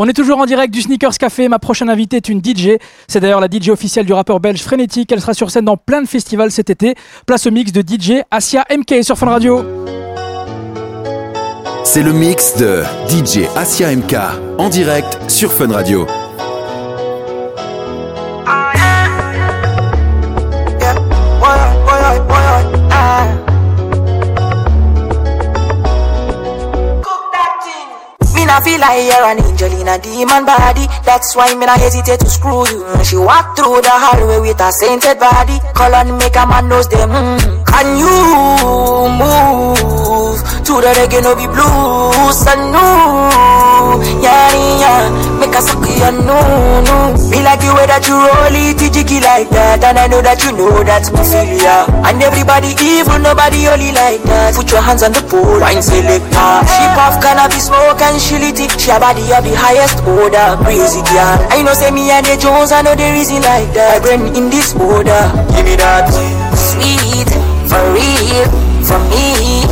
On est toujours en direct du Sneakers Café. Ma prochaine invitée est une DJ. C'est d'ailleurs la DJ officielle du rappeur belge Frenetic. Elle sera sur scène dans plein de festivals cet été. Place au mix de DJ Asia MK sur Fun Radio. C'est le mix de DJ Asia MK en direct sur Fun Radio. I feel like you're an angel in a demon body. That's why me not hesitate to screw you. She walk through the hallway with a sainted body. Call on make a man knows them. Mm. Can you move to the reggae no be blues? I know, yeah, yeah. Make a suck you no, no. Me like the way that you roll it, jiggy like that, and I know that you know that's my failure. And everybody evil, nobody only like that. Put your hands on the pole, wine selector. She puff cannabis smoke and she lit it. She a body of the highest order, crazy girl. I know say me and the Jones, I know the reason like that. I brain in this order, uh. give me that sweet, for real, for me.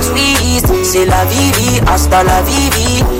Sweet, c'est la vivi, hasta la vivi.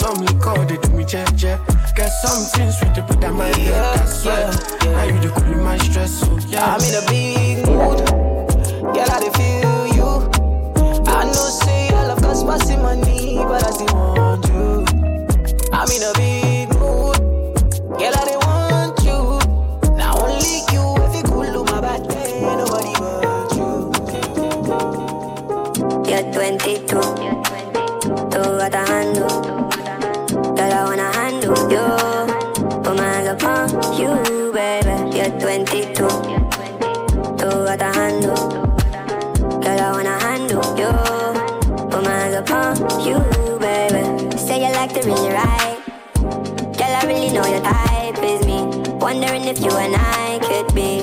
some liquor, they do me jet jet. Get something sweet to put on my head, I swear. Now you the cool in my stress, so yeah. I'm in a big mood. Girl, I dey feel you. I know say I love cause passing money, but I still want you. I'm in a big mood. Girl, I dey want you. Now only you, if you cool to my bad day, nobody but you. You're 22, tú got a Wondering if you and I could be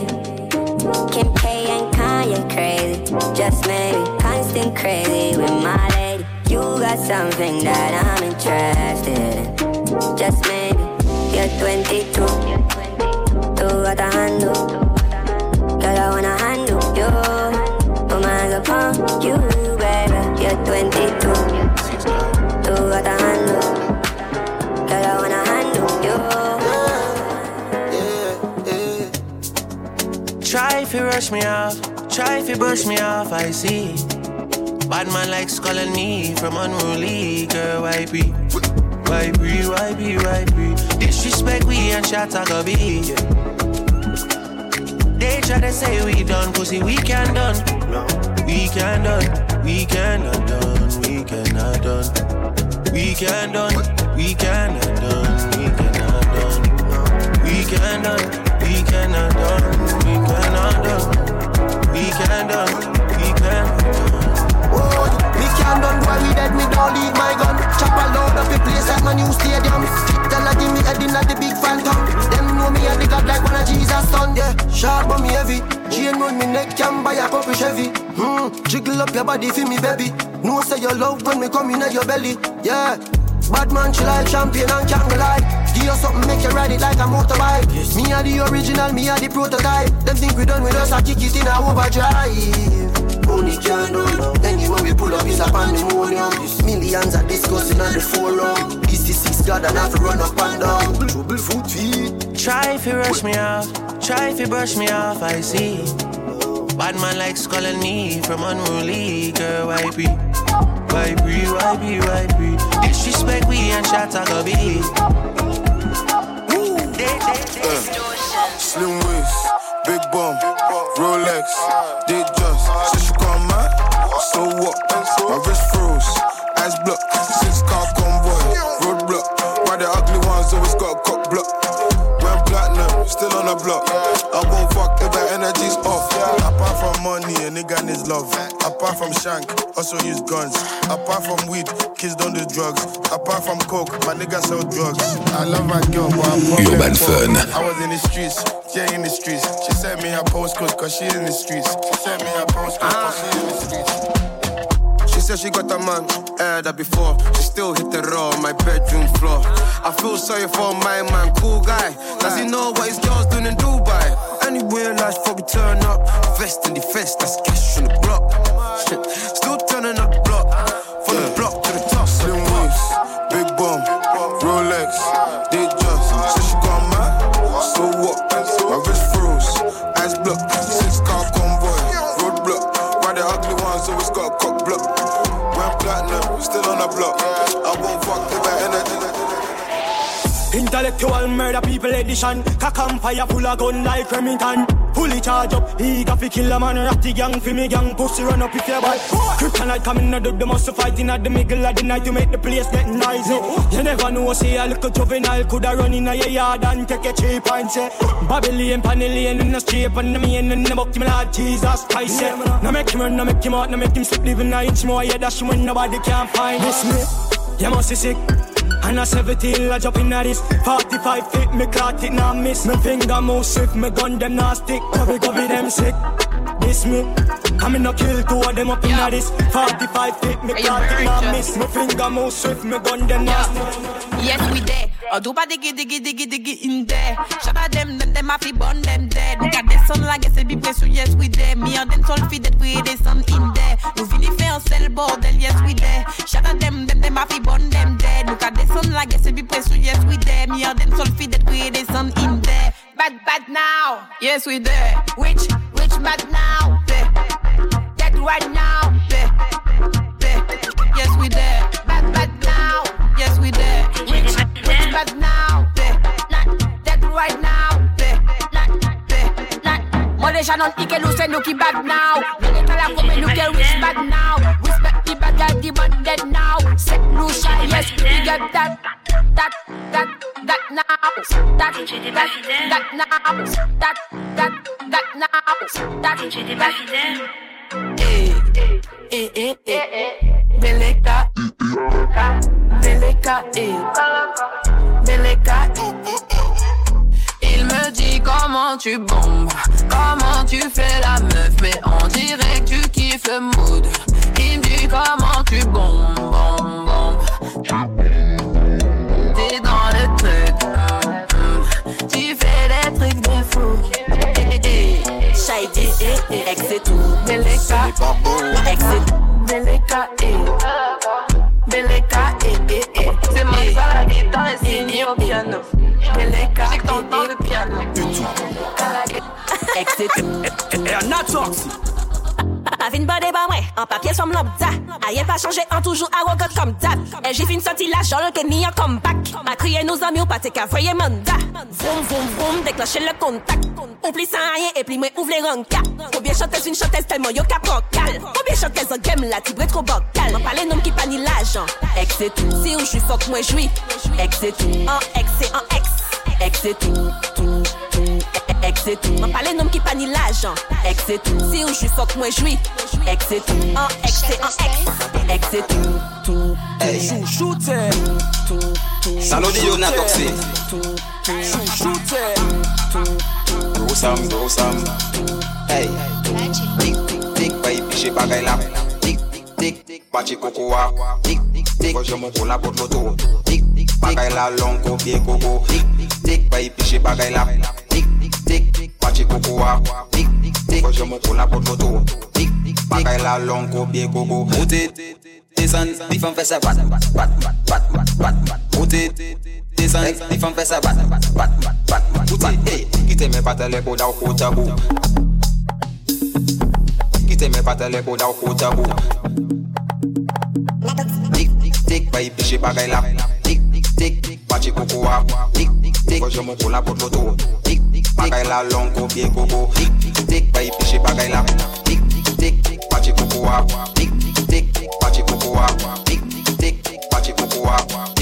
Kim K and Kanye crazy. Just maybe constant crazy with my lady. You got something that I'm interested in. Just maybe you're 22. Tú handle. Girl, I wanna handle you. Put oh my hands upon you, baby. You're 22. Try if you rush me off, try if you brush me off, I see. Bad man likes calling me from unruly, girl, why be? Why be, why be, why be? Disrespect we and shot I go be. They try to say we done, pussy, we can done. We can done, we cannot done, we cannot done. We can done, we cannot done, we cannot done. We can done, we cannot done, we cannot done. We can done, we done. Oh, me can't done why we dead, me don't leave my gun. Chop a load up the place like my new stadium. Tell her give me head in at the big phantom. Them know me a the god like one of Jesus' son. Yeah, sharp but me heavy. Chain round me neck, can buy a couple Chevy. Hmm, jiggle up your body for me, baby. No say your love when me come in at your belly. Yeah. Bad man, she like champion and can't lie. Give you something, make you ride it like a motorbike. Me are the original, me are the prototype. Them think we done with us, I kick it in a overdrive. Only can do Anyway we pull up is a pandemonium Millions are discussing on the forum This is six God and have to run up and down Trouble foot feet Try if you rush me off, try if you brush me off, I see. Bad man likes calling me from unruly, girl, why be? Why be, why be, why be? Disrespect we and shot I go be. Slim waist, big bum, Rolex, did just. Since you come mad, so what? My wrist froze, eyes blocked, six car convoy, roadblock. Why the ugly ones always got a cock block? Went platinum, still on the block. I won't fuck if my energy's off. Apart from money, a nigga needs love shank, also use guns. Apart from weed, kids don't do drugs. Apart from coke, my niggas sell drugs. I love my girl, but I'm Urban. Fun. I was in the streets, yeah, in the streets. She sent me her postcode, cause she in the streets. She sent me her postcode, cause she in the streets. She said she got a man, heard that before. She still hit the raw on my bedroom floor. I feel sorry for my man, cool guy. Does he know what his girl's doing in Dubai? Anywhere life fuck we turn up. Vest in the vest, that's cash on the block. Intellectual murder people edition. Cock and fire full of gun like Remington. Fully charge up, he got fi kill a man. Ratty gang fi me gang, pussy run up if you bad. Kryptonite coming out of the muscle fighting at the middle of the night to make the place get noisy. You never know, say a little juvenile coulda run in a yard and take a cheap and say Babylon, Panellian in the street and the main in the book, me Lord Jesus Christ. Yeah. Now make him run, now make him out, now make him slip, living a inch more. Yeah, that's when nobody can find this me. You must be sick. And a 17 I jump in at this 45 feet, me caught it now miss. Me finger move swift, me gun them now stick. Cover, cover them sick. This me. I me no kill two of them up in at this 45 feet, me caught it now miss. Me finger move swift, me gun them now stick Yes, we there. Oh, do pas diggy diggy diggy diggy in there. Shout out them, them, them, happy burn them dead. Look at the sun like it's a big place, so yes, we there. Me and them sulfide that we the sun in there. Nous finit fait un sel bordel, yes, we there. Shout out them, them, them, happy burn them dead. Look at the sun like it's a big place, so yes, we there. Me and them sulfide that we the sun in there. Bad, bad now. Yes, we there. Which, which bad now? Dead right now. right now, eh. dead right now, eh. not non ike nou se ki bad now. Mene tala kome wish bad now. Respect the bad guy, the man dead now. Set nou yes, we get that. That, that, that now. That, that, that now. That, that, that now. That, that, that now Eh, eh, eh, eh, eh. Eh. Il me dit comment tu bombes, comment tu fais la meuf, mais on dirait que tu kiffes le mood. Il me dit comment tu bombes, bombes, bombes. T'es dans le truc, hum, hum. tu fais des trucs de fou. Eh. Ex et tout. Et tout. Guitare et signé au piano. Beleka, j'ai que t'entends le piano. Et not toxic Avin bade ba mwen, an papye som lambda Ayen pa chanje, an toujou arrogant kom dab E la jol ke ni an comeback Ma kriye nou zami ou pate ka voye manda Vroom vroom vroom, déclencher le contact. Ou pli sans rien, et pli mwen ouvre les ranka Combien chanteuse une chanteuse tellement yo ka procal Combien chanteuse en game la tibre trop bocal M'en pale nom ki pa ni l'ajan Ex et tout, si ou j'suis fuck moi j'suis Ex et tout, en ex et en ex. Ex et tout, tout, tout. Ex et tout, m'en pale nom ki pa ni l'ajan Ex et tout, si ou j'suis fuck moi j'suis Ex et tout, en ex et en ex. Ex et tout, tout, Hey, chouchoute Salodi yo na toxic Chouchoute sam, bro sam. Hey, dik dik dik bayi piche bagay lap Dik dik dik, bache koko wap Dik dik dik, goje mou kola pot loto Dik dik dik, bagay la long ko pie koko. Dik dik dik, bayi piche bagay lap Dik dik dik, bache koko wap Dik dik dik, goje mou kola pot loto Dik dik dik, bagay la long ko pie koko Ote, desan, di fan fese bat, bat, bat, bat, bat, bat Ote, desan, di fan fese bat, bat, bat, bat, bat, bat. fatale por dar o cotabu. Que Kite me fatale por dar o cotabu. Tic, tic, tic, vai piche bagay la. Tic, tic, tic, bate coco a. Tic, tic, tic, hoje eu me pular por motor. Tic, tic, bagay la longo pie coco. Tic, tic, tic, vai piche bagay la. Tic, tic, tic, bate coco a. Tic, tic, tic, bate coco a. Tic, tic, tic, bate coco a.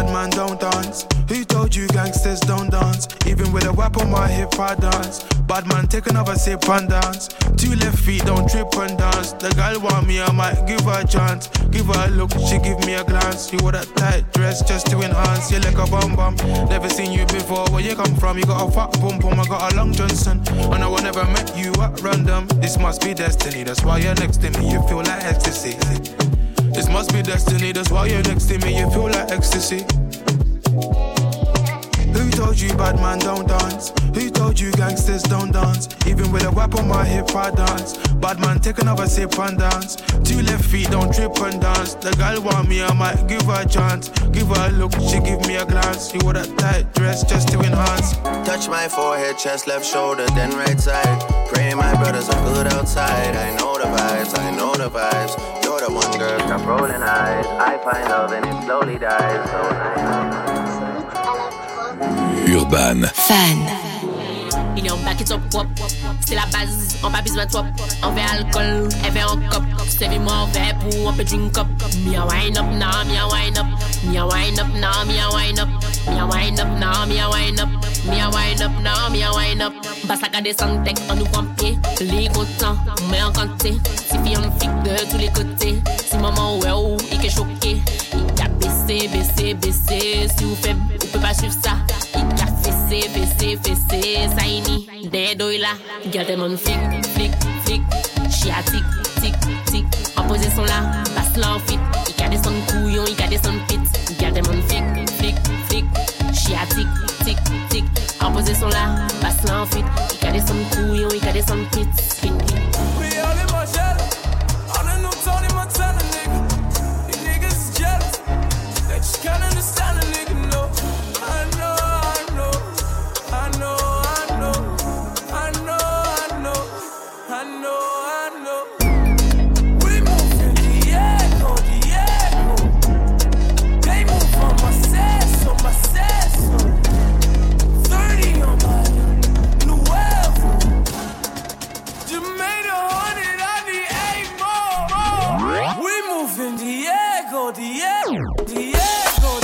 bad man don't dance? Who told you gangsters don't dance. Even with a whip on my hip, I dance. Bad man, take another sip and dance. Two left feet, don't trip and dance. The girl want me, I might give her a chance. Give her a look, she give me a glance. You wore that tight dress just to enhance. You like a bum bum. Never seen you before. Where you come from? You got a fat pum pum. I got a long Johnson. And I never met you at random. This must be destiny. That's why you're next to me. You feel like ecstasy. Be destiny. That's why you're next to me. You feel like ecstasy. Who told you bad man don't dance? Who told you gangsters don't dance? Even with a whip on my hip, I dance. Bad man, take another sip and dance. Two left feet, don't trip and dance. The girl want me, I might give her a chance. Give her a look, she give me a glance. You wore that tight dress just to enhance. Touch my forehead, chest, left shoulder, then right side. Pray my brothers are good outside. I know the vibes, I know the vibes. Stop rolling eyes. I find love and it slowly dies. So I Urban. Fan. Il est en back it up, wop. C'est la base, on pas besoin de top. On fait alcool, elle fait en cop. Servez-moi un verre pour un peu drink up. Me a wine up now, me a wine up. Me a wine up now, me a wine up. Me a wine up now, me a wine up. Me a wine up now, me a wine up. Basak a desan tek an nou pampye Li kontan, mè an kante Si fi an fik de tou le kote Si maman wè ou, ike choke Ika bese, bese, bese Si ou feb, ou pe pa suiv sa Ika fese, fese, fese Sa ini, dedo ila Gyal teman flik, flik, flik Chia tik, tik, tik An pose son la, bas lan fit. Ika desan kouyon, ika desan pit. Gyal teman flik, flik, flik Chia tik, tik, tik An pose son la want fit. He carry some cool, yo, he carry some fits. Diego, Diego, Diego,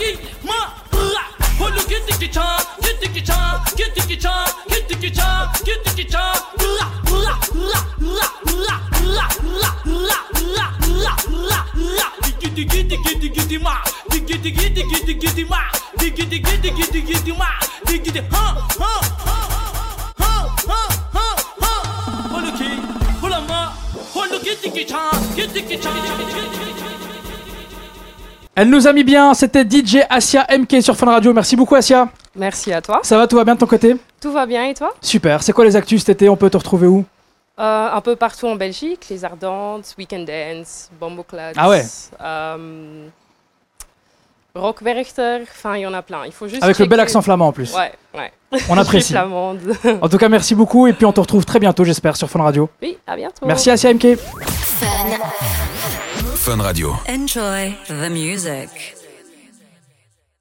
Dicky, ma, Hold the ma, Dicky Dicky Dicky Dicky ma, Dicky Dicky Dicky Dicky ma, Dicky Dicky, huh, huh, Hold the key, hold the hold the get Elle nous a mis bien, c'était DJ Asia MK sur Fun Radio. Merci beaucoup Asia. Merci à toi. Ça va, tout va bien de ton côté? Tout va bien et toi? Super. C'est quoi les actus cet été? On peut te retrouver où? Euh, Un peu partout en Belgique, les Ardentes, Weekend Dance, Bomboclats. Ah ouais. euh, Rockwerchter, enfin il y en a plein. Il faut juste Avec le bel accent flamand en plus. Ouais, ouais. On apprécie. En tout cas, merci beaucoup et puis on te retrouve très bientôt, j'espère, sur Fun Radio. oui, à bientôt. Merci Asia MK. Enjoy the music.